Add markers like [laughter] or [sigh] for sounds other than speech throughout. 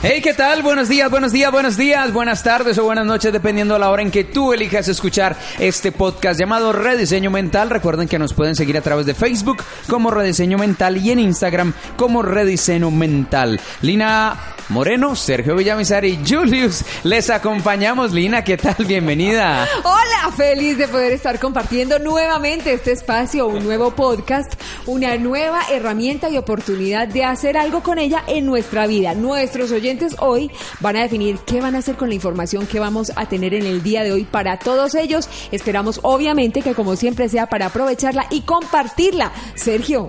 Hey, ¿qué tal? Buenos días, buenos días, buenos días, buenas tardes o buenas noches, dependiendo de la hora en que tú elijas escuchar este podcast llamado Rediseño Mental. Recuerden que nos pueden seguir a través de Facebook como Rediseño Mental y en Instagram como Rediseño Mental. Lina Moreno, Sergio Villamizar y Julius les acompañamos. Lina, ¿qué tal? Bienvenida. Hola, feliz de poder estar compartiendo nuevamente este espacio, un nuevo podcast, una nueva herramienta y oportunidad de hacer algo con ella en nuestra vida. Nuestros oyentes hoy van a definir qué van a hacer con la información que vamos a tener en el día de hoy para todos ellos. Esperamos obviamente que como siempre sea para aprovecharla y compartirla. Sergio.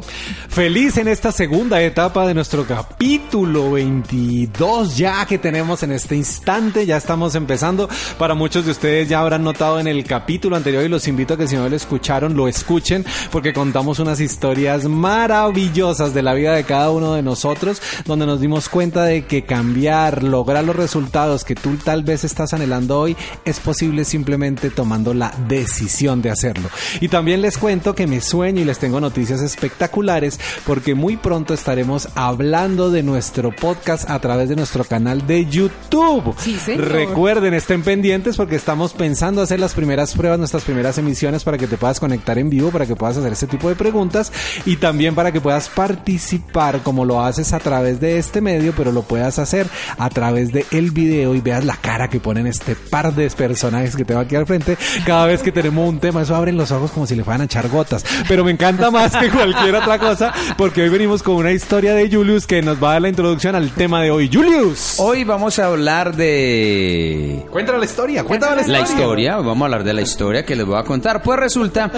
Feliz en esta segunda etapa de nuestro capítulo 22 ya que tenemos en este instante. Ya estamos empezando. Para muchos de ustedes ya habrán notado en el capítulo anterior y los invito a que si no lo escucharon, lo escuchen porque contamos unas historias maravillosas de la vida de cada uno de nosotros donde nos dimos cuenta de que cambiamos cambiar, lograr los resultados que tú tal vez estás anhelando hoy, es posible simplemente tomando la decisión de hacerlo. Y también les cuento que me sueño y les tengo noticias espectaculares porque muy pronto estaremos hablando de nuestro podcast a través de nuestro canal de YouTube. Recuerden, estén pendientes porque estamos pensando hacer las primeras pruebas, nuestras primeras emisiones para que te puedas conectar en vivo, para que puedas hacer este tipo de preguntas y también para que puedas participar como lo haces a través de este medio, pero lo puedas hacer a través de el video y veas la cara que ponen este par de personajes que tengo aquí al frente. Cada vez que tenemos un tema, eso abren los ojos como si le fueran a echar gotas. Pero me encanta más que cualquier otra cosa porque hoy venimos con una historia de Julius que nos va a dar la introducción al tema de hoy. Julius. Hoy vamos a hablar de... Cuéntanos la historia, cuéntanos la historia. La historia, vamos a hablar de la historia que les voy a contar. Pues resulta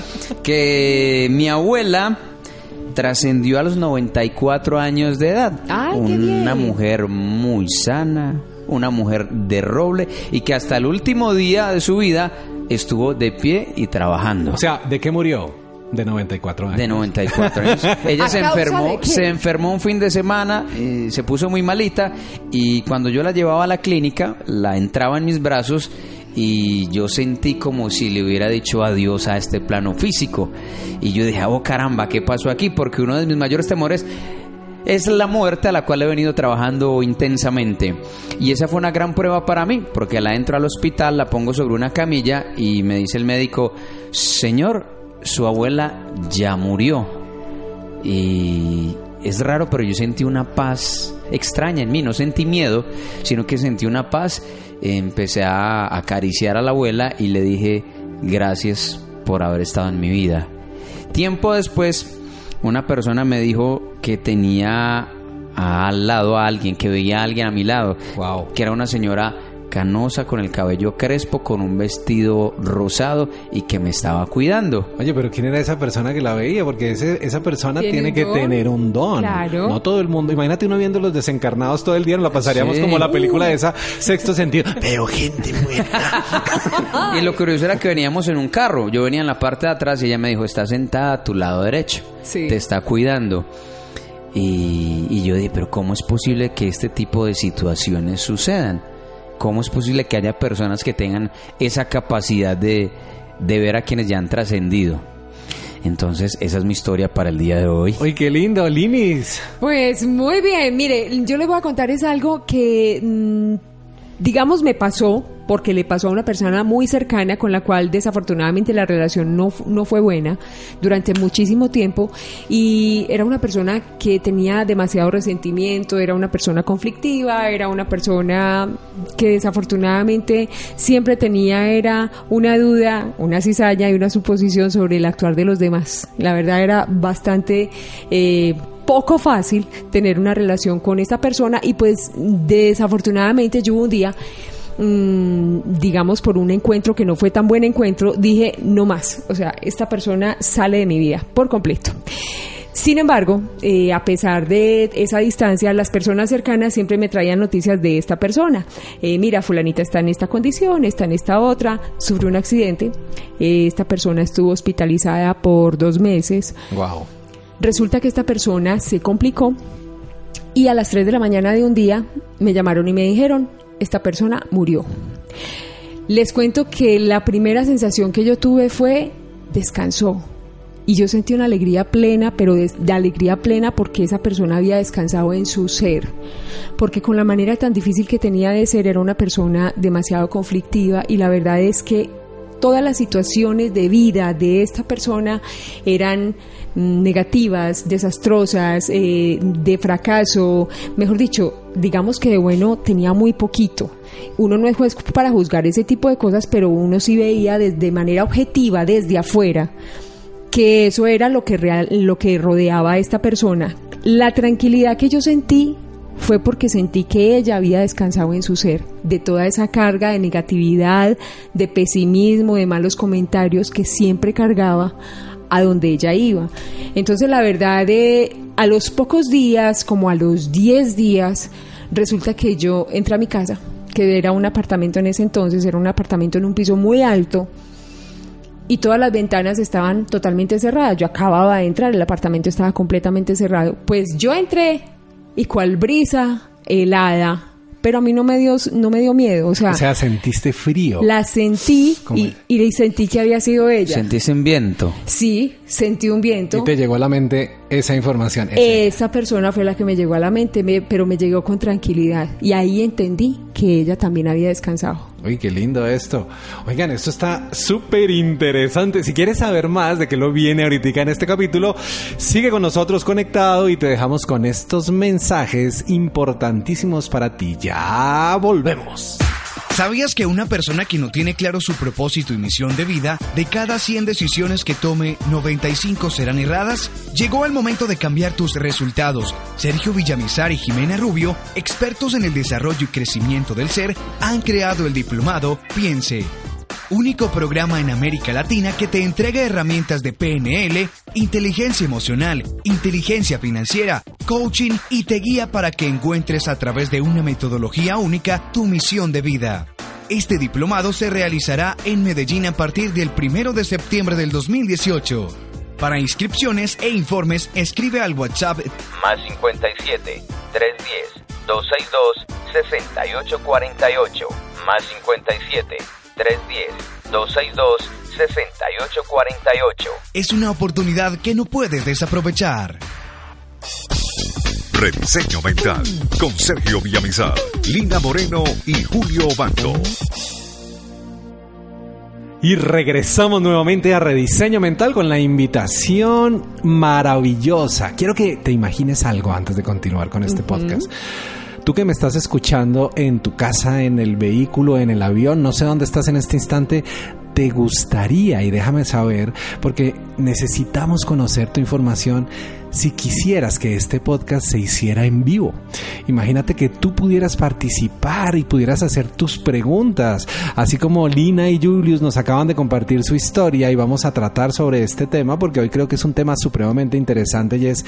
que mi abuela trascendió a los 94 años de edad. una mujer muy sana, una mujer de roble y que hasta el último día de su vida estuvo de pie y trabajando. O sea, ¿de qué murió? De 94 años. De 94 años. [laughs] Ella se enfermó, se enfermó un fin de semana, eh, se puso muy malita y cuando yo la llevaba a la clínica, la entraba en mis brazos y yo sentí como si le hubiera dicho adiós a este plano físico. Y yo dije, oh caramba, ¿qué pasó aquí? Porque uno de mis mayores temores es la muerte a la cual he venido trabajando intensamente. Y esa fue una gran prueba para mí, porque la entro al hospital, la pongo sobre una camilla y me dice el médico, señor, su abuela ya murió. Y es raro, pero yo sentí una paz extraña en mí, no sentí miedo, sino que sentí una paz empecé a acariciar a la abuela y le dije gracias por haber estado en mi vida. Tiempo después, una persona me dijo que tenía al lado a alguien, que veía a alguien a mi lado, wow. que era una señora canosa, con el cabello crespo, con un vestido rosado y que me estaba cuidando. Oye, pero ¿quién era esa persona que la veía? Porque esa persona tiene que tener un don. Claro. No todo el mundo. Imagínate uno viendo los desencarnados todo el día, nos la pasaríamos como la película de esa sexto sentido. Pero gente muerta. [laughs] y lo curioso era que veníamos en un carro. Yo venía en la parte de atrás y ella me dijo, está sentada a tu lado derecho. Sí. Te está cuidando. Y, y, yo dije, pero ¿cómo es posible que este tipo de situaciones sucedan? ¿Cómo es posible que haya personas que tengan esa capacidad de, ver a quienes ya han trascendido? Entonces, esa es mi historia para el día de hoy. ¡Uy, qué lindo, Linis! Pues muy bien, mire, yo le voy a contar es algo que, mm, digamos, me pasó porque le pasó a una persona muy cercana con la cual desafortunadamente la relación no, no fue buena durante muchísimo tiempo y era una persona que tenía demasiado resentimiento, era una persona conflictiva, era una persona que desafortunadamente siempre tenía era una duda, una cizalla y una suposición sobre el actuar de los demás. La verdad era bastante... Eh, poco fácil tener una relación con esta persona y pues desafortunadamente yo un día Mm, digamos, por un encuentro que no fue tan buen encuentro, dije, no más. O sea, esta persona sale de mi vida por completo. Sin embargo, eh, a pesar de esa distancia, las personas cercanas siempre me traían noticias de esta persona. Eh, mira, fulanita está en esta condición, está en esta otra, sufrió un accidente. Esta persona estuvo hospitalizada por dos meses. Wow. Resulta que esta persona se complicó y a las 3 de la mañana de un día me llamaron y me dijeron, esta persona murió. Les cuento que la primera sensación que yo tuve fue descansó. Y yo sentí una alegría plena, pero de, alegría plena porque esa persona había descansado en su ser. Porque con la manera tan difícil que tenía de ser era una persona demasiado conflictiva y la verdad es que todas las situaciones de vida de esta persona eran mm, negativas, desastrosas, eh, de fracaso, mejor dicho, digamos que de bueno tenía muy poquito. Uno no es juez para juzgar ese tipo de cosas, pero uno sí veía de manera objetiva, desde afuera, que eso era lo que, real, lo que rodeaba a esta persona. La tranquilidad que yo sentí fue porque sentí que ella había descansado en su ser de toda esa carga de negatividad, de pesimismo, de malos comentarios que siempre cargaba a donde ella iba. Entonces la verdad de a los pocos días, como a los 10 días, resulta que yo entré a mi casa, que era un apartamento en ese entonces, era un apartamento en un piso muy alto y todas las ventanas estaban totalmente cerradas. Yo acababa de entrar, el apartamento estaba completamente cerrado. Pues yo entré y cual brisa helada. Pero a mí no me dio no me dio miedo o sea o sea sentiste frío. la sentí y, y, sentí que había sido ella. Sentiste un viento. Sí sentí un viento y te llegó a la mente esa información esa persona fue la que me llegó a la mente pero me llegó con tranquilidad y ahí entendí que ella también había descansado Uy, qué lindo esto. Oigan, esto está súper interesante. Si quieres saber más de qué lo viene ahorita en este capítulo, sigue con nosotros conectado y te dejamos con estos mensajes importantísimos para ti. Ya volvemos. ¿Sabías que una persona que no tiene claro su propósito y misión de vida, de cada 100 decisiones que tome, 95 serán erradas? Llegó el momento de cambiar tus resultados. Sergio Villamizar y Jimena Rubio, expertos en el desarrollo y crecimiento del ser, han creado el diplomado Piense único programa en América Latina que te entrega herramientas de PNL, inteligencia emocional, inteligencia financiera, coaching y te guía para que encuentres a través de una metodología única tu misión de vida. Este diplomado se realizará en Medellín a partir del 1 de septiembre del 2018. Para inscripciones e informes, escribe al WhatsApp más 57 310 262 6848 más 57 310-262-6848. Es una oportunidad que no puedes desaprovechar. Rediseño Mental con Sergio Villamizar, Lina Moreno y Julio Bando. Y regresamos nuevamente a Rediseño Mental con la invitación maravillosa. Quiero que te imagines algo antes de continuar con este podcast. Tú que me estás escuchando en tu casa, en el vehículo, en el avión, no sé dónde estás en este instante, te gustaría, y déjame saber, porque necesitamos conocer tu información si quisieras que este podcast se hiciera en vivo. Imagínate que tú pudieras participar y pudieras hacer tus preguntas, así como Lina y Julius nos acaban de compartir su historia y vamos a tratar sobre este tema porque hoy creo que es un tema supremamente interesante y es,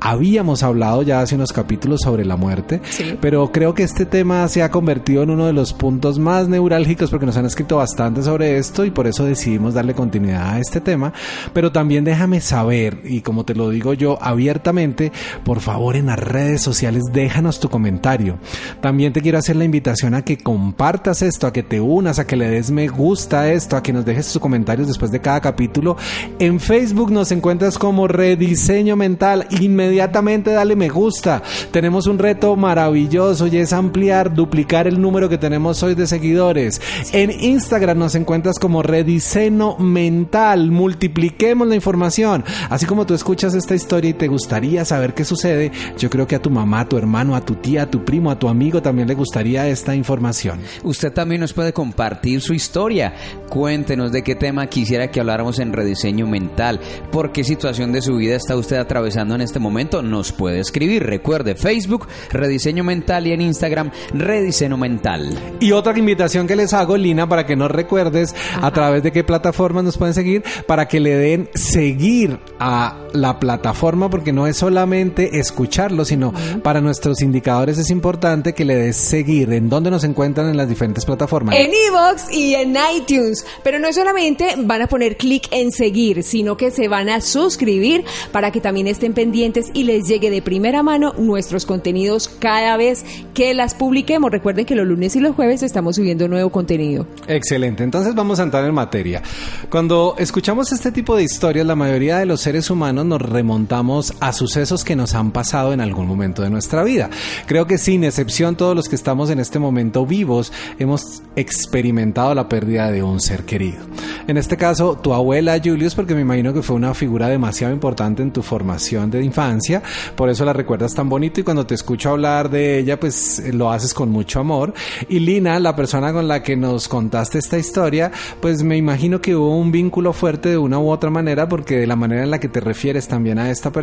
habíamos hablado ya hace unos capítulos sobre la muerte, pero creo que este tema se ha convertido en uno de los puntos más neurálgicos porque nos han escrito bastante sobre esto y por eso decidimos darle continuidad a este tema, pero también déjame saber y como te lo digo yo, abiertamente, por favor en las redes sociales déjanos tu comentario. También te quiero hacer la invitación a que compartas esto, a que te unas, a que le des me gusta a esto, a que nos dejes tus comentarios después de cada capítulo. En Facebook nos encuentras como Rediseño Mental. Inmediatamente dale me gusta. Tenemos un reto maravilloso y es ampliar, duplicar el número que tenemos hoy de seguidores. En Instagram nos encuentras como Rediseño Mental. Multipliquemos la información. Así como tú escuchas esta historia y te gustaría saber qué sucede, yo creo que a tu mamá, a tu hermano, a tu tía, a tu primo, a tu amigo también le gustaría esta información. Usted también nos puede compartir su historia. Cuéntenos de qué tema quisiera que habláramos en rediseño mental. ¿Por qué situación de su vida está usted atravesando en este momento? Nos puede escribir. Recuerde Facebook, Rediseño Mental y en Instagram, Rediseño Mental. Y otra invitación que les hago, Lina, para que nos recuerdes a través de qué plataformas nos pueden seguir, para que le den seguir a la plataforma porque no es solamente escucharlo, sino para nuestros indicadores es importante que le des seguir. ¿En dónde nos encuentran en las diferentes plataformas? En Evox y en iTunes. Pero no solamente van a poner clic en seguir, sino que se van a suscribir para que también estén pendientes y les llegue de primera mano nuestros contenidos cada vez que las publiquemos. Recuerden que los lunes y los jueves estamos subiendo nuevo contenido. Excelente, entonces vamos a entrar en materia. Cuando escuchamos este tipo de historias, la mayoría de los seres humanos nos remontamos a sucesos que nos han pasado en algún momento de nuestra vida. Creo que sin excepción todos los que estamos en este momento vivos hemos experimentado la pérdida de un ser querido. En este caso, tu abuela Julius, porque me imagino que fue una figura demasiado importante en tu formación de infancia, por eso la recuerdas tan bonito y cuando te escucho hablar de ella, pues lo haces con mucho amor. Y Lina, la persona con la que nos contaste esta historia, pues me imagino que hubo un vínculo fuerte de una u otra manera, porque de la manera en la que te refieres también a esta persona,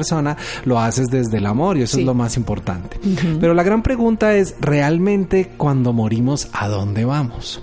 lo haces desde el amor y eso es lo más importante. Pero la gran pregunta es, ¿realmente cuando morimos, a dónde vamos?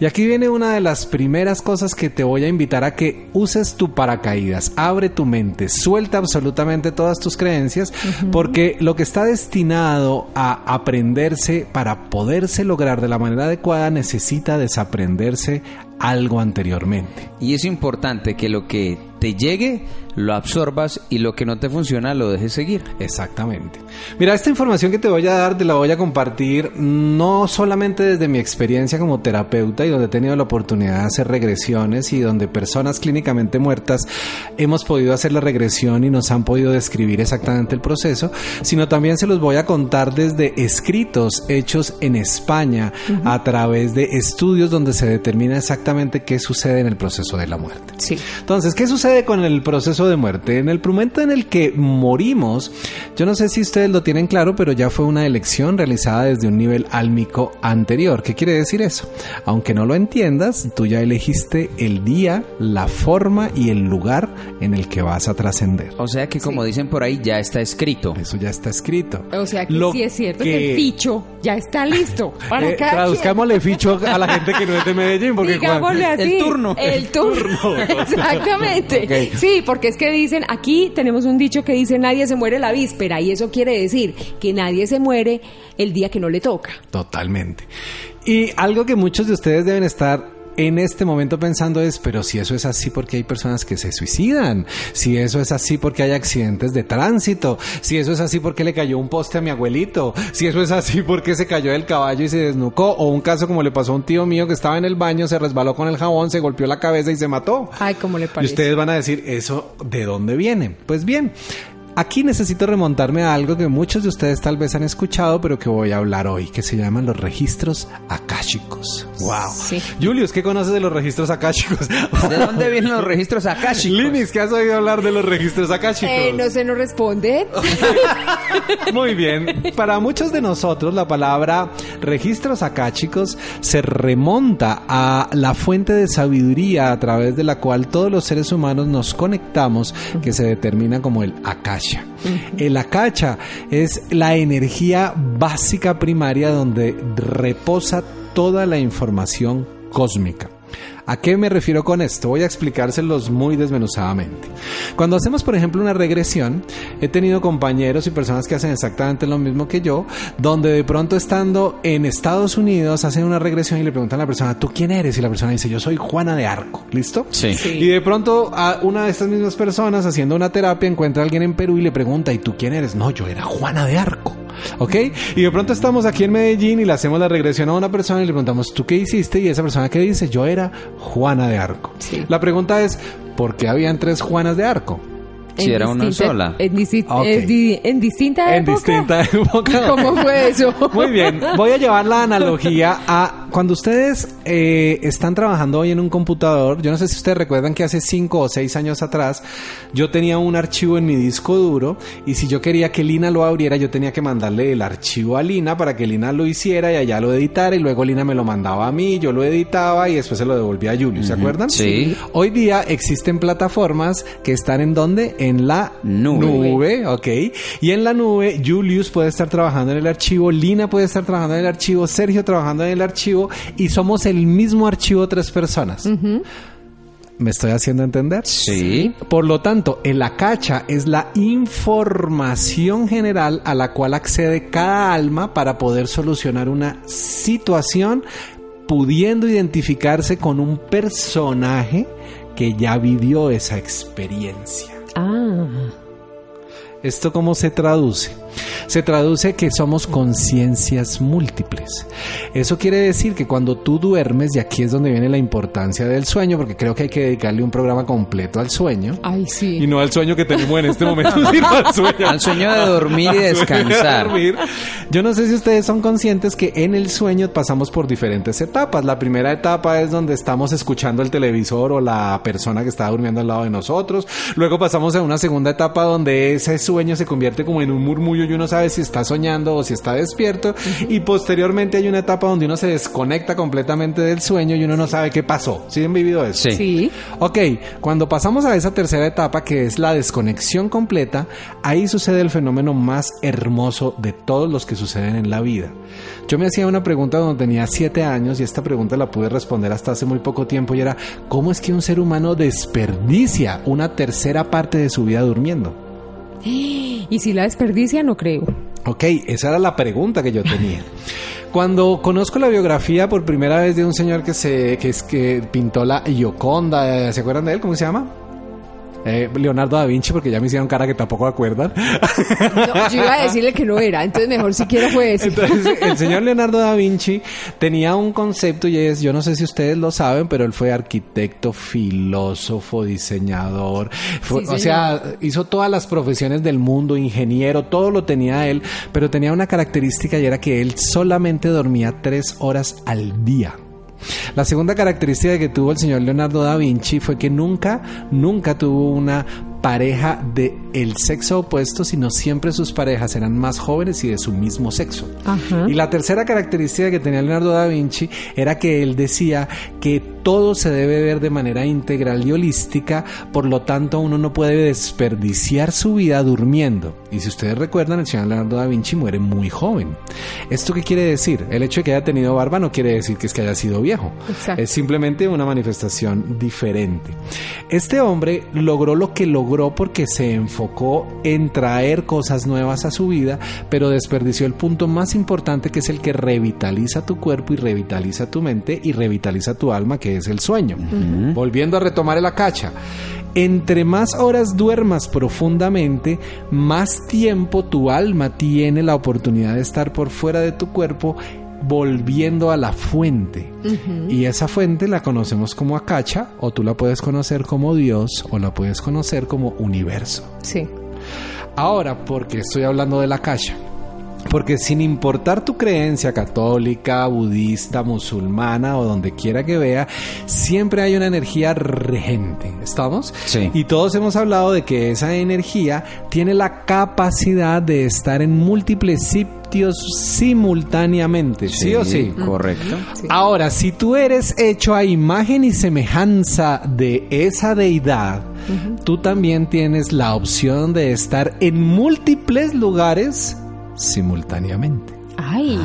Y aquí viene una de las primeras cosas que te voy a invitar a que uses tu paracaídas, abre tu mente, suelta absolutamente todas tus creencias, porque lo que está destinado a aprenderse para poderse lograr de la manera adecuada necesita desaprenderse algo anteriormente. Y es importante que lo que te llegue lo absorbas y lo que no te funciona lo dejes seguir. Exactamente. Mira, esta información que te voy a dar te la voy a compartir no solamente desde mi experiencia como terapeuta y donde he tenido la oportunidad de hacer regresiones y donde personas clínicamente muertas hemos podido hacer la regresión y nos han podido describir exactamente el proceso, sino también se los voy a contar desde escritos hechos en España a través de estudios donde se determina exactamente qué sucede en el proceso de la muerte. Sí. Entonces, ¿qué sucede con el proceso de muerte? En el momento en el que morimos, yo no sé si ustedes lo tienen claro, pero ya fue una elección realizada desde un nivel álmico anterior. ¿Qué quiere decir eso? Aunque no lo entiendas, tú ya elegiste el día, la forma y el lugar en el que vas a trascender. O sea que como dicen por ahí, ya está escrito. Eso ya está escrito. O sea que Lo sí es cierto que... el ficho ya está listo para Eh, traduzcámosle ficho a la gente que no es de Medellín, porque Digámosle Juan- así. El turno. El turno. [laughs] Exactamente. Sí, porque es que dicen, aquí tenemos un dicho que dice nadie se muere la víspera y eso quiere decir que nadie se muere el día que no le toca. Totalmente. Y algo que muchos de ustedes deben estar en este momento pensando es, pero si eso es así porque hay personas que se suicidan, si eso es así porque hay accidentes de tránsito, si eso es así porque le cayó un poste a mi abuelito, si eso es así porque se cayó del caballo y se desnucó, o un caso como le pasó a un tío mío que estaba en el baño, se resbaló con el jabón, se golpeó la cabeza y se mató. Ay, ¿cómo le Y parece? ustedes van a decir, ¿eso de dónde viene? Pues bien, aquí necesito remontarme a algo que muchos de ustedes tal vez han escuchado, pero que voy a hablar hoy, que se llaman los registros akáshicos. ¡Wow! Sí. Julius, ¿qué conoces de los registros akáshicos? [laughs] ¿De dónde vienen los registros akáshicos? Linis, ¿qué has oído hablar de los registros akáshicos? Eh, no se nos responde. [laughs] Muy bien. Para muchos de nosotros, la palabra registros akáshicos se remonta a la fuente de sabiduría a través de la cual todos los seres humanos nos conectamos, que se determina como el akasha. El akasha es la energía básica primaria donde reposa toda la información cósmica. ¿A qué me refiero con esto? Voy a explicárselos muy desmenuzadamente. Cuando hacemos, por ejemplo, una regresión, he tenido compañeros y personas que hacen exactamente lo mismo que yo, donde de pronto estando en Estados Unidos hacen una regresión y le preguntan a la persona, ¿tú quién eres? Y la persona dice, yo soy Juana de Arco. ¿Listo? Sí. Y de pronto a una de estas mismas personas haciendo una terapia encuentra a alguien en Perú y le pregunta, ¿y tú quién eres? No, yo era Juana de Arco. ¿Ok? Y de pronto estamos aquí en Medellín y le hacemos la regresión a una persona y le preguntamos, ¿tú qué hiciste? Y esa persona que dice, yo era Juana de Arco. La pregunta es, ¿por qué habían tres Juanas de Arco? Si era una sola. En, di- en distinta En época. distinta [laughs] época. ¿Cómo fue eso? Muy bien, voy a llevar la analogía a cuando ustedes eh, están trabajando hoy en un computador. Yo no sé si ustedes recuerdan que hace cinco o seis años atrás yo tenía un archivo en mi disco duro y si yo quería que Lina lo abriera, yo tenía que mandarle el archivo a Lina para que Lina lo hiciera y allá lo editara y luego Lina me lo mandaba a mí, yo lo editaba y después se lo devolvía a Julio. ¿Se acuerdan? Sí. Hoy día existen plataformas que están en donde? En la Nube. nube, ok. Y en la nube, Julius puede estar trabajando en el archivo, Lina puede estar trabajando en el archivo, Sergio trabajando en el archivo y somos el mismo archivo tres personas. ¿Me estoy haciendo entender? Sí. Por lo tanto, el acacha es la información general a la cual accede cada alma para poder solucionar una situación pudiendo identificarse con un personaje que ya vivió esa experiencia. Ah. ¿Esto cómo se traduce? Se traduce que somos conciencias múltiples. Eso quiere decir que cuando tú duermes, y aquí es donde viene la importancia del sueño, porque creo que hay que dedicarle un programa completo al sueño. Ay, sí. Y no al sueño que tenemos en este momento, [laughs] sino al sueño. Al sueño de dormir y Al sueño de descansar. dormir. Yo no sé si ustedes son conscientes que en el sueño pasamos por diferentes etapas. La primera etapa es donde estamos escuchando el televisor o la persona que está durmiendo al lado de nosotros. Luego pasamos a una segunda etapa donde ese sueño se convierte como en un murmullo y uno sabe si está soñando o si está despierto. Y posteriormente hay una etapa donde uno se desconecta completamente del sueño y uno no sabe qué pasó. ¿Sí han vivido eso? Sí. Sí. Ok, cuando pasamos a esa tercera etapa que es la desconexión completa, ahí sucede el fenómeno más hermoso de todos los que suceden en la vida. Yo me hacía una pregunta cuando tenía siete años y esta pregunta la pude responder hasta hace muy poco tiempo y era, ¿cómo es que un ser humano desperdicia una tercera parte de su vida durmiendo? Y si la desperdicia, no creo. Ok, esa era la pregunta que yo tenía. [laughs] Cuando conozco la biografía por primera vez de un señor que se que es que pintó la Gioconda, ¿se acuerdan de él? ¿Cómo se llama? Eh, Leonardo da Vinci, porque ya me hicieron cara que tampoco acuerdan. No, yo iba a decirle que no era, entonces mejor siquiera fue ese. Entonces, el señor Leonardo da Vinci tenía un concepto y es, yo no sé si ustedes lo saben, pero él fue arquitecto, filósofo, diseñador, fue- Sí, o sea, hizo todas las profesiones del mundo, ingeniero, todo lo tenía él, pero tenía una característica y era que él solamente dormía tres horas al día. La segunda característica que tuvo el señor Leonardo da Vinci fue que nunca, nunca tuvo una pareja de el sexo opuesto, sino siempre sus parejas eran más jóvenes y de su mismo sexo. Ajá. Y la tercera característica que tenía Leonardo da Vinci era que él decía que todo se debe ver de manera integral y holística, por lo tanto uno no puede desperdiciar su vida durmiendo. Y si ustedes recuerdan, el señor Leonardo da Vinci muere muy joven. ¿Esto qué quiere decir? El hecho de que haya tenido barba no quiere decir que es que haya sido viejo. Exacto. Es simplemente una manifestación diferente. Este hombre logró lo que logró porque se enfocó en traer cosas nuevas a su vida, pero desperdició el punto más importante que es el que revitaliza tu cuerpo y revitaliza tu mente y revitaliza tu alma, que es el sueño. Volviendo a retomar el acacha. Entre más horas duermas profundamente, más tiempo tu alma tiene la oportunidad de estar por fuera de tu cuerpo volviendo a la fuente. Y esa fuente la conocemos como Acacha, o tú la puedes conocer como Dios, o la puedes conocer como universo. Sí. Ahora, ¿por qué estoy hablando de la Acacha? Porque sin importar tu creencia católica, budista, musulmana o donde quiera que vea, siempre hay una energía regente. ¿Estamos? Sí. Y todos hemos hablado de que esa energía tiene la capacidad de estar en múltiples sitios simultáneamente. ¿Sí, o sí? Correcto. Sí. Ahora, si tú eres hecho a imagen y semejanza de esa deidad, tú también tienes la opción de estar en múltiples lugares simultáneamente. Ay.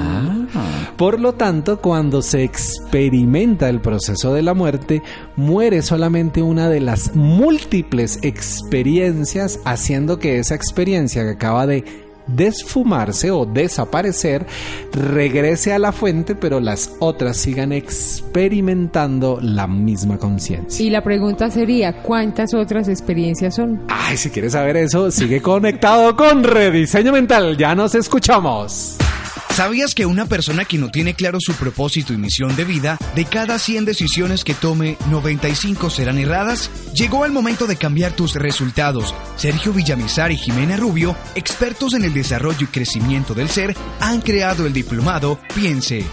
Por lo tanto, cuando se experimenta el proceso de la muerte, muere solamente una de las múltiples experiencias, haciendo que esa experiencia que acaba de desfumarse o desaparecer regrese a la fuente, pero las otras sigan experimentando la misma conciencia. Y la pregunta sería, ¿cuántas otras experiencias son? Ay, si quieres saber eso, sigue conectado con Rediseño Mental. Ya nos escuchamos. ¿Sabías que una persona que no tiene claro su propósito y misión de vida, de cada 100 decisiones que tome, 95 serán erradas? Llegó el momento de cambiar tus resultados. Sergio Villamizar y Jimena Rubio, expertos en el desarrollo y crecimiento del ser, han creado el diplomado Piense.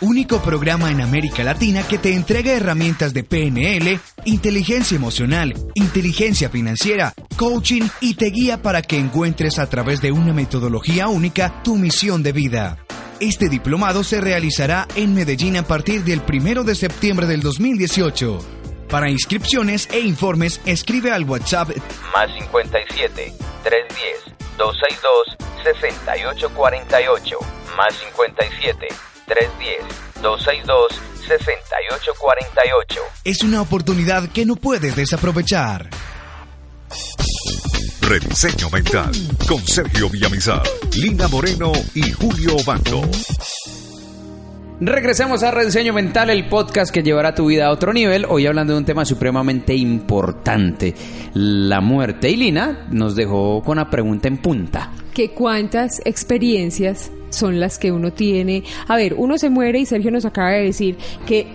Único programa en América Latina que te entrega herramientas de PNL, inteligencia emocional, inteligencia financiera, coaching y te guía para que encuentres a través de una metodología única tu misión de vida. Este diplomado se realizará en Medellín a partir del 1 de septiembre del 2018. Para inscripciones e informes, escribe al WhatsApp más 57 310 262 6848 más 57 310 262-6848. Es una oportunidad que no puedes desaprovechar. Rediseño Mental con Sergio Villamizar, Lina Moreno y Julio Bando. Regresemos a Rediseño Mental, el podcast que llevará tu vida a otro nivel. Hoy hablando de un tema supremamente importante, la muerte. Y Lina nos dejó con una pregunta en punta. ¿Que cuántas experiencias son las que uno tiene? A ver, uno se muere y Sergio nos acaba de decir que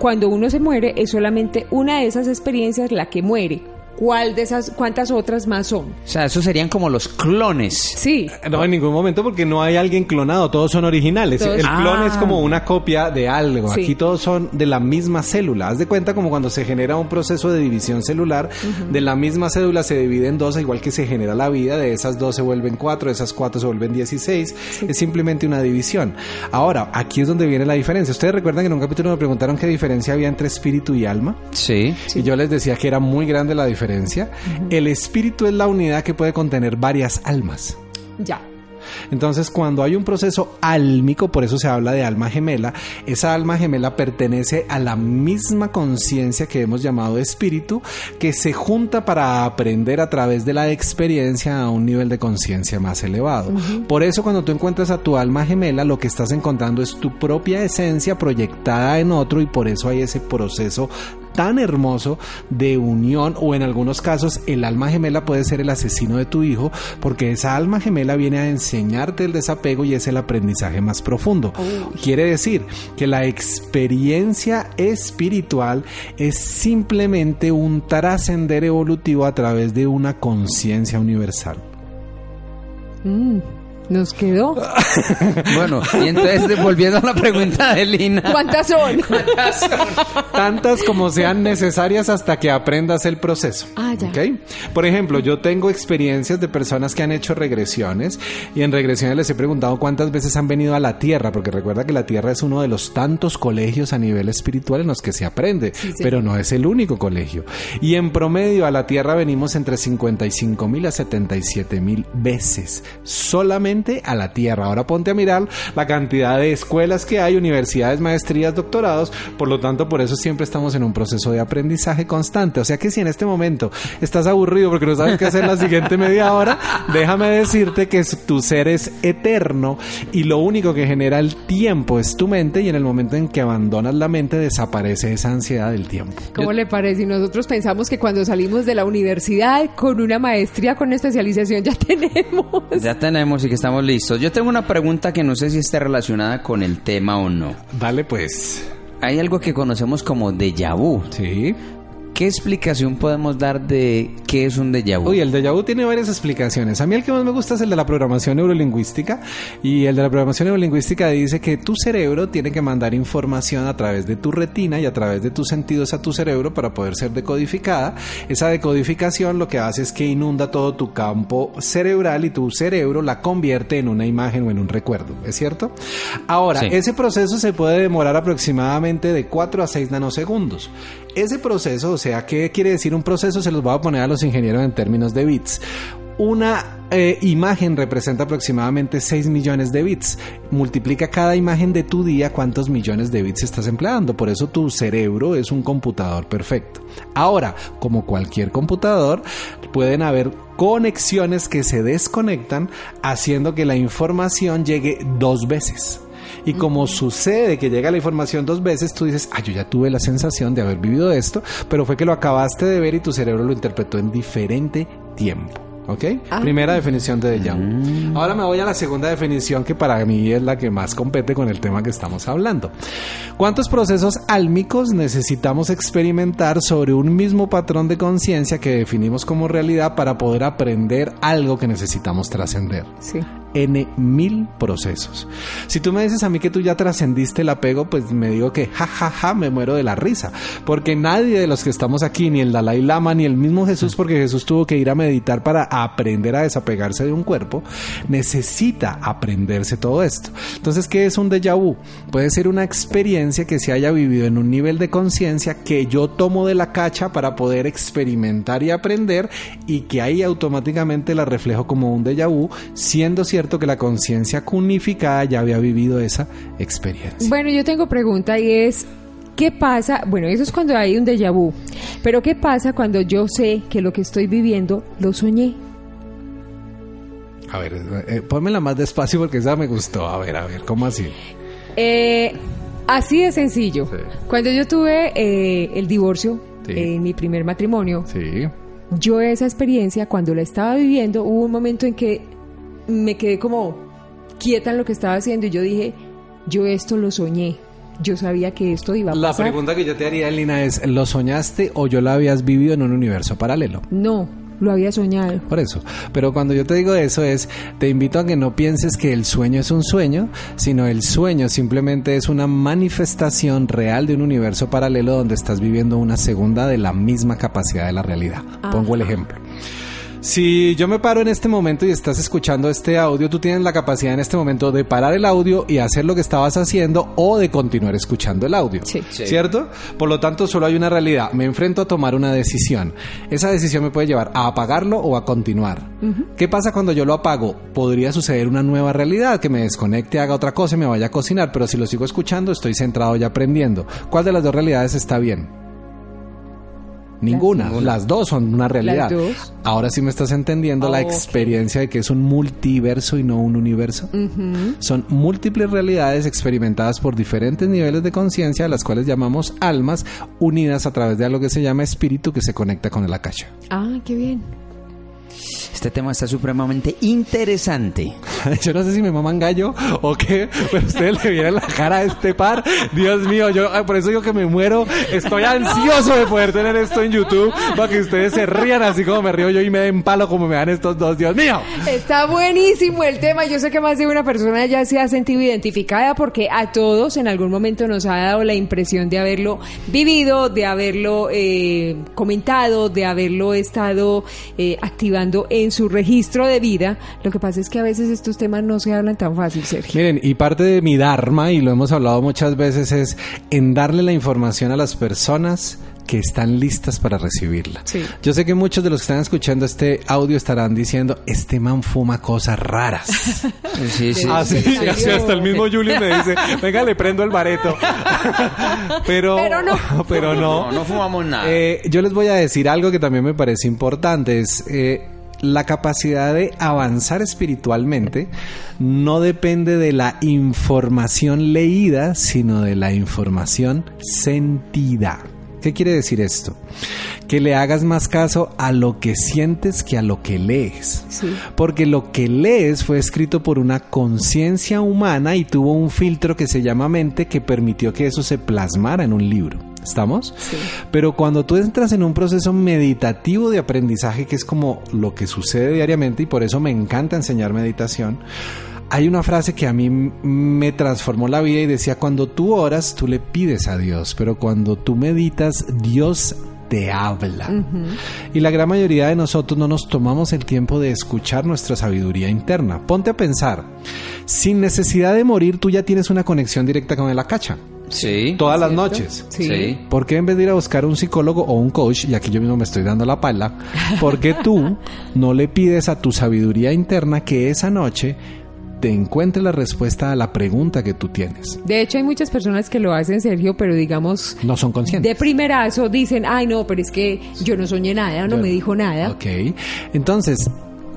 cuando uno se muere es solamente una de esas experiencias la que muere. ¿Cuál de esas, cuántas otras más son? O sea, esos serían como los clones. Sí. No, en ningún momento porque no hay alguien clonado, todos son originales. Todos- El clon Ah. es como una copia de algo. Sí. Aquí todos son de la misma célula. Haz de cuenta como cuando se genera un proceso de división celular, de la misma célula se divide en dos, igual que se genera la vida, de esas dos se vuelven cuatro, de esas cuatro se vuelven 16. Es simplemente una división. Ahora, aquí es donde viene la diferencia. Ustedes recuerdan que en un capítulo me preguntaron qué diferencia había entre espíritu y alma. Sí. Y yo les decía que era muy grande la diferencia. El espíritu es la unidad que puede contener varias almas. Ya. Entonces, cuando hay un proceso álmico, por eso se habla de alma gemela, esa alma gemela pertenece a la misma conciencia que hemos llamado espíritu, que se junta para aprender a través de la experiencia a un nivel de conciencia más elevado. Por eso, cuando tú encuentras a tu alma gemela, lo que estás encontrando es tu propia esencia proyectada en otro y por eso hay ese proceso tan hermoso de unión o en algunos casos el alma gemela puede ser el asesino de tu hijo porque esa alma gemela viene a enseñarte el desapego y es el aprendizaje más profundo. Quiere decir que la experiencia espiritual es simplemente un trascender evolutivo a través de una conciencia universal. Mm, nos quedó. [laughs] Bueno, y entonces volviendo a la pregunta de Lina. [laughs] ¿Cuántas son? Tantas como sean necesarias hasta que aprendas el proceso. Ah, ya. ¿ok? Por ejemplo, yo tengo experiencias de personas que han hecho regresiones y en regresiones les he preguntado cuántas veces han venido a la Tierra, porque recuerda que la Tierra es uno de los tantos colegios a nivel espiritual en los que se aprende, sí. pero no es el único colegio. Y en promedio a la Tierra venimos entre 55 mil a 77 mil veces, solamente a la Tierra. Ahora ponte a mirar la cantidad de escuelas que hay, universidades, maestrías, doctorados, por lo tanto, por eso siempre estamos en un proceso de aprendizaje constante. O sea que si en este momento estás aburrido porque no sabes qué hacer la siguiente media hora, déjame decirte que tu ser es eterno y lo único que genera el tiempo es tu mente y en el momento en que abandonas la mente desaparece esa ansiedad del tiempo. ¿Cómo le parece? Y nosotros pensamos que cuando salimos de la universidad con una maestría, con especialización, ya [laughs] tenemos. Ya tenemos y que estamos listos. Yo tengo una pregunta que no sé si esté relacionada con el tema o no. Dale pues. Hay algo que conocemos como déjà vu. Sí. ¿Qué explicación podemos dar de qué es un déjà vu? Uy, el déjà vu tiene varias explicaciones. A mí el que más me gusta es el de la programación neurolingüística. Y el de la programación neurolingüística dice que tu cerebro tiene que mandar información a través de tu retina y a través de tus sentidos a tu cerebro para poder ser decodificada. Esa decodificación lo que hace es que inunda todo tu campo cerebral y tu cerebro la convierte en una imagen o en un recuerdo. ¿Es cierto? Ahora, Sí. ese proceso se puede demorar aproximadamente de 4 a 6 nanosegundos. Ese proceso, o sea, ¿qué quiere decir un proceso? Se los voy a poner a los ingenieros en términos de bits. Una eh, imagen representa aproximadamente 6 millones de bits. Multiplica cada imagen de tu día cuántos millones de bits estás empleando. Por eso tu cerebro es un computador perfecto. Ahora, como cualquier computador, pueden haber conexiones que se desconectan haciendo que la información llegue dos veces. Y como sucede que llega la información dos veces, tú dices, ah, yo ya tuve la sensación de haber vivido esto, pero fue que lo acabaste de ver y tu cerebro lo interpretó en diferente tiempo. ¿Ok? Ah. Primera definición de déjà vu. Ahora me voy a la segunda definición que para mí es la que más compete con el tema que estamos hablando. ¿Cuántos procesos álmicos necesitamos experimentar sobre un mismo patrón de conciencia que definimos como realidad para poder aprender algo que necesitamos trascender? Sí. N mil procesos. Si tú me dices a mí que tú ya trascendiste el apego, pues me digo que ja, ja, ja, me muero de la risa. Porque nadie de los que estamos aquí, ni el Dalai Lama, ni el mismo Jesús, porque Jesús tuvo que ir a meditar para aprender a desapegarse de un cuerpo, necesita aprenderse todo esto. Entonces, ¿qué es un déjà vu? Puede ser una experiencia que se haya vivido en un nivel de conciencia que yo tomo de la cacha para poder experimentar y aprender y que ahí automáticamente la reflejo como un déjà vu, siendo cierto cierto que la conciencia cunificada ya había vivido esa experiencia. Bueno, yo tengo pregunta y es, ¿qué pasa? Bueno, eso es cuando hay un déjà vu, pero ¿qué pasa cuando yo sé que lo que estoy viviendo lo soñé? A ver, eh, pónmela más despacio porque esa me gustó. A ver, a ver, ¿cómo así? Eh, así de sencillo. Sí. Cuando yo tuve eh, el divorcio Sí. en mi primer matrimonio, Sí. yo esa experiencia, cuando la estaba viviendo, hubo un momento en que me quedé como quieta en lo que estaba haciendo y yo dije, yo esto lo soñé. Yo sabía que esto iba a La pasar. pregunta que yo te haría, Lina, es, ¿lo soñaste o yo lo habías vivido en un universo paralelo? No, lo había soñado. Por eso. Pero cuando yo te digo eso es, te invito a que no pienses que el sueño es un sueño, sino el sueño simplemente es una manifestación real de un universo paralelo donde estás viviendo una segunda de la misma capacidad de la realidad. Pongo el ejemplo. Si yo me paro en este momento y estás escuchando este audio, tú tienes la capacidad en este momento de parar el audio y hacer lo que estabas haciendo o de continuar escuchando el audio. Sí. Sí. ¿Cierto? Por lo tanto, solo hay una realidad. Me enfrento a tomar una decisión. Esa decisión me puede llevar a apagarlo o a continuar. ¿Qué pasa cuando yo lo apago? Podría suceder una nueva realidad, que me desconecte, haga otra cosa y me vaya a cocinar, pero si lo sigo escuchando, estoy centrado y aprendiendo. ¿Cuál de las dos realidades está bien? Ninguna. Las dos son una realidad. Dos. Ahora sí me estás entendiendo la Ok. experiencia de que es un multiverso y no un universo. Son múltiples realidades experimentadas por diferentes niveles de conciencia, las cuales llamamos almas, unidas a través de algo que se llama espíritu que se conecta con el akasha. Ah, qué bien. Este tema está supremamente interesante. [laughs] Yo no sé si me maman gallo o qué, pero ustedes le vieron la cara a este par. Dios mío, yo ah, por eso digo que me muero. Estoy ansioso de poder tener esto en YouTube para que ustedes se rían así como me río yo y me den palo como me dan estos dos. Dios mío. Está buenísimo el tema. Yo sé que más de una persona ya se ha sentido identificada porque a todos en algún momento nos ha dado la impresión de haberlo vivido, de haberlo eh, comentado, de haberlo estado eh, activando en su registro de vida. Lo que pasa es que a veces estos temas no se hablan tan fácil, Sergio. Miren, y parte de mi Dharma, y lo hemos hablado muchas veces, es en darle la información a las personas que están listas para recibirla. Sí. Yo sé que muchos de los que están escuchando este audio estarán diciendo, este man fuma cosas raras. Sí, sí. Ah, sí, sí. así hasta el mismo Julio me dice, venga, le prendo el bareto. [laughs] pero, Pero no. [laughs] pero no. No, no fumamos nada. Eh, yo les voy a decir algo que también me parece importante, es eh, la capacidad de avanzar espiritualmente no depende de la información leída, sino de la información sentida. ¿Qué quiere decir esto? Que le hagas más caso a lo que sientes que a lo que lees. Sí. Porque lo que lees fue escrito por una conciencia humana y tuvo un filtro que se llama mente que permitió que eso se plasmara en un libro. ¿Estamos? Sí. Pero cuando tú entras en un proceso meditativo de aprendizaje, que es como lo que sucede diariamente, y por eso me encanta enseñar meditación, hay una frase que a mí me transformó la vida y decía, cuando tú oras, tú le pides a Dios, pero cuando tú meditas, Dios te habla. Y la gran mayoría de nosotros no nos tomamos el tiempo de escuchar nuestra sabiduría interna. Ponte a pensar, sin necesidad de morir, tú ya tienes una conexión directa con el acacha. Sí. Todas las ¿Cierto? noches. Sí. Sí. ¿Por qué en vez de ir a buscar un psicólogo o un coach, y aquí yo mismo me estoy dando la pala, ¿por qué tú no le pides a tu sabiduría interna que esa noche te encuentre la respuesta a la pregunta que tú tienes? De hecho, hay muchas personas que lo hacen, Sergio, pero digamos, No son conscientes. de primerazo dicen, ay no, pero es que yo no soñé nada, no me dijo nada. Ok. Entonces,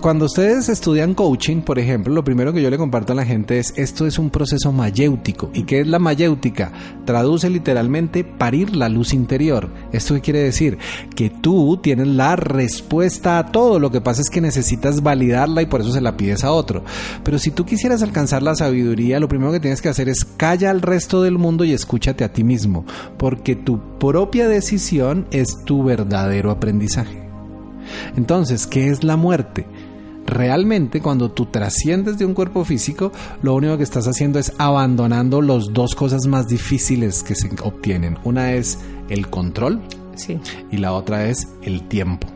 cuando ustedes estudian coaching, por ejemplo, lo primero que yo le comparto a la gente es, esto es un proceso mayéutico. ¿Y qué es la mayéutica? Traduce literalmente parir la luz interior. ¿Esto qué quiere decir? Que tú tienes la respuesta a todo. Lo que pasa es que necesitas validarla y por eso se la pides a otro. Pero si tú quisieras alcanzar la sabiduría, lo primero que tienes que hacer es calla al resto del mundo y escúchate a ti mismo. Porque tu propia decisión es tu verdadero aprendizaje. Entonces, ¿qué es la muerte? Realmente cuando tú trasciendes de un cuerpo físico, lo único que estás haciendo es abandonando las dos cosas más difíciles que se obtienen. Una es el control Sí. y la otra es el tiempo.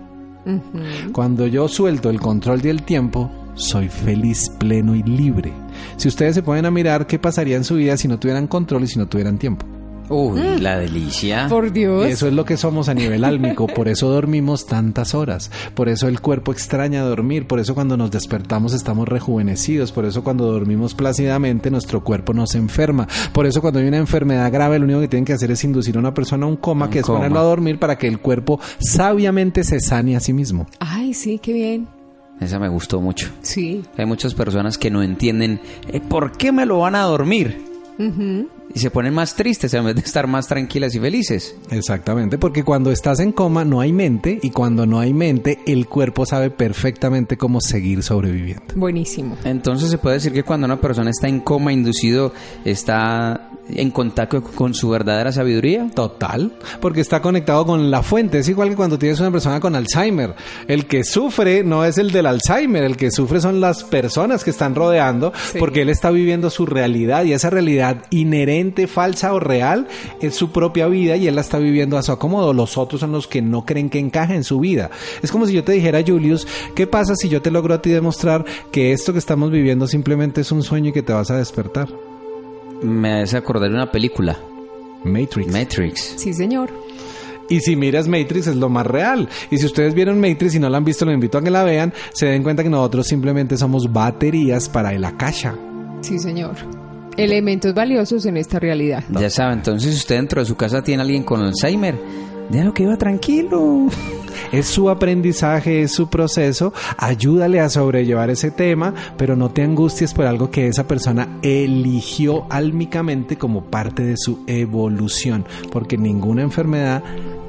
Cuando yo suelto el control y el tiempo, soy feliz, pleno y libre. Si ustedes se ponen a mirar qué pasaría en su vida si no tuvieran control y si no tuvieran tiempo. Uy, la delicia. Por Dios. Eso es lo que somos a nivel álmico, por eso dormimos tantas horas, por eso el cuerpo extraña dormir, por eso cuando nos despertamos estamos rejuvenecidos, por eso cuando dormimos plácidamente nuestro cuerpo no se enferma, por eso cuando hay una enfermedad grave lo único que tienen que hacer es inducir a una persona a un coma, Un que es coma. ponerlo a dormir para que el cuerpo sabiamente se sane a sí mismo. Ay, sí, qué bien. Esa me gustó mucho. Sí. Hay muchas personas que no entienden eh, por qué me lo van a dormir. Y se ponen más tristes en vez de estar más tranquilas y felices. Exactamente, porque cuando estás en coma no hay mente y cuando no hay mente el cuerpo sabe perfectamente cómo seguir sobreviviendo. Buenísimo. Entonces se puede decir que cuando una persona está en coma inducido, está en contacto con su verdadera sabiduría. Total, porque está conectado con la fuente. Es igual que cuando tienes una persona con Alzheimer. El que sufre no es el del Alzheimer, el que sufre son las personas que están rodeando, porque él está viviendo su realidad y esa realidad inherente, falsa o real es su propia vida y él la está viviendo a su acomodo. Los otros son los que no creen que encaje en su vida. Es como si yo te dijera, Julius, ¿qué pasa si yo te logro a ti demostrar que esto que estamos viviendo simplemente es un sueño y que te vas a despertar? Me hace acordar de una película, Matrix. Matrix. Sí, señor. Y si miras Matrix es lo más real. Y si ustedes vieron Matrix y no la han visto, los invito a que la vean. Se den cuenta que nosotros simplemente somos baterías para el Akasha. Sí, señor. Elementos valiosos en esta realidad. Ya sabe, entonces si usted dentro de su casa tiene a alguien con Alzheimer, déjalo que iba tranquilo. Es su aprendizaje, es su proceso. Ayúdale a sobrellevar ese tema, pero no te angusties por algo que esa persona eligió álmicamente como parte de su evolución. Porque ninguna enfermedad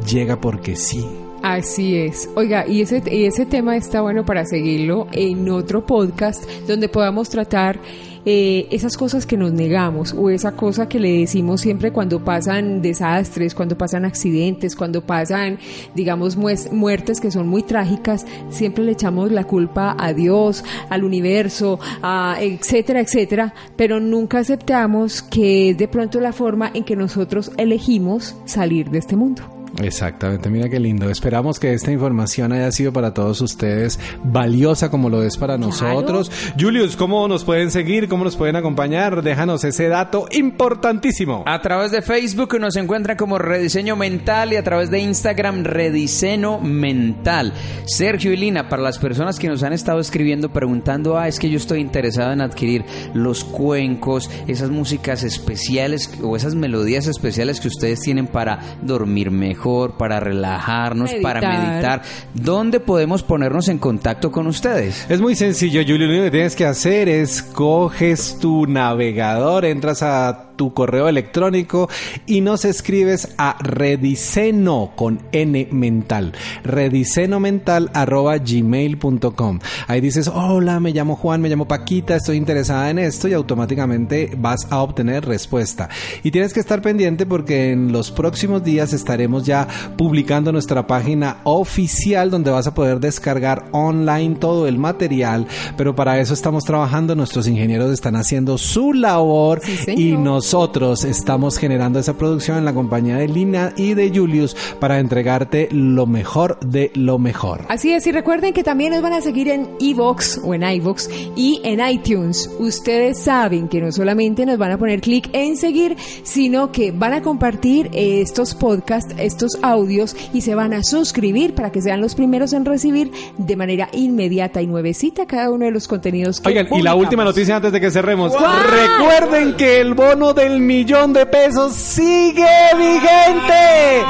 llega porque sí. Así es. Oiga, y ese, y ese tema está bueno para seguirlo en otro podcast donde podamos tratar eh, esas cosas que nos negamos o esa cosa que le decimos siempre cuando pasan desastres, cuando pasan accidentes, cuando pasan, digamos, muertes que son muy trágicas, siempre le echamos la culpa a Dios, al universo, a etcétera, etcétera, pero nunca aceptamos que es de pronto la forma en que nosotros elegimos salir de este mundo. Exactamente, mira qué lindo. Esperamos que esta información haya sido para todos ustedes valiosa como lo es para nosotros. Julius, ¿cómo nos pueden seguir? ¿Cómo nos pueden acompañar? Déjanos ese dato importantísimo. A través de Facebook nos encuentran como Rediseño Mental y a través de Instagram Rediseño Mental. Sergio y Lina, para las personas que nos han estado escribiendo preguntando, ah, es que yo estoy interesado en adquirir los cuencos, esas músicas especiales o esas melodías especiales que ustedes tienen para dormir mejor, para relajarnos, para Meditar. meditar. ¿Dónde podemos ponernos en contacto con ustedes? Es muy sencillo, Julio. Lo único que tienes que hacer es coges tu navegador, entras a tu correo electrónico y nos escribes a rediceno con n mental. Rediceno mental arroba gmail.com. Ahí dices, hola, me llamo Juan, me llamo Paquita, estoy interesada en esto y automáticamente vas a obtener respuesta. Y tienes que estar pendiente porque en los próximos días estaremos ya publicando nuestra página oficial donde vas a poder descargar online todo el material, pero para eso estamos trabajando, nuestros ingenieros están haciendo su labor Sí, y nosotros estamos generando esa producción en la compañía de Lina y de Julius para entregarte lo mejor de lo mejor. Así es, y recuerden que también nos van a seguir en iVoox o en iVoox y en iTunes. Ustedes saben que no solamente nos van a poner clic en seguir, sino que van a compartir eh, estos podcasts, estos audios y se van a suscribir para que sean los primeros en recibir de manera inmediata y nuevecita cada uno de los contenidos que Oigan, y la última noticia antes de que cerremos. Recuerden que el bono del millón de pesos sigue vigente.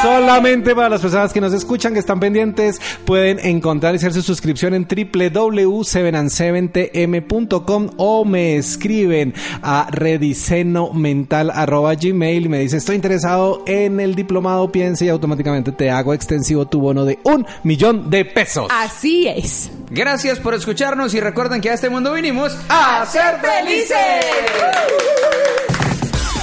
Solamente para las personas que nos escuchan, que están pendientes, pueden encontrar y hacer su suscripción en www.7and7tm.com o me escriben a redicenomental.gmail y me dice estoy interesado en el diplomado, piense y automáticamente te hago extensivo tu bono de un millón de pesos. Así es. Gracias por escucharnos y recuerden que a este mundo vinimos a ser felices.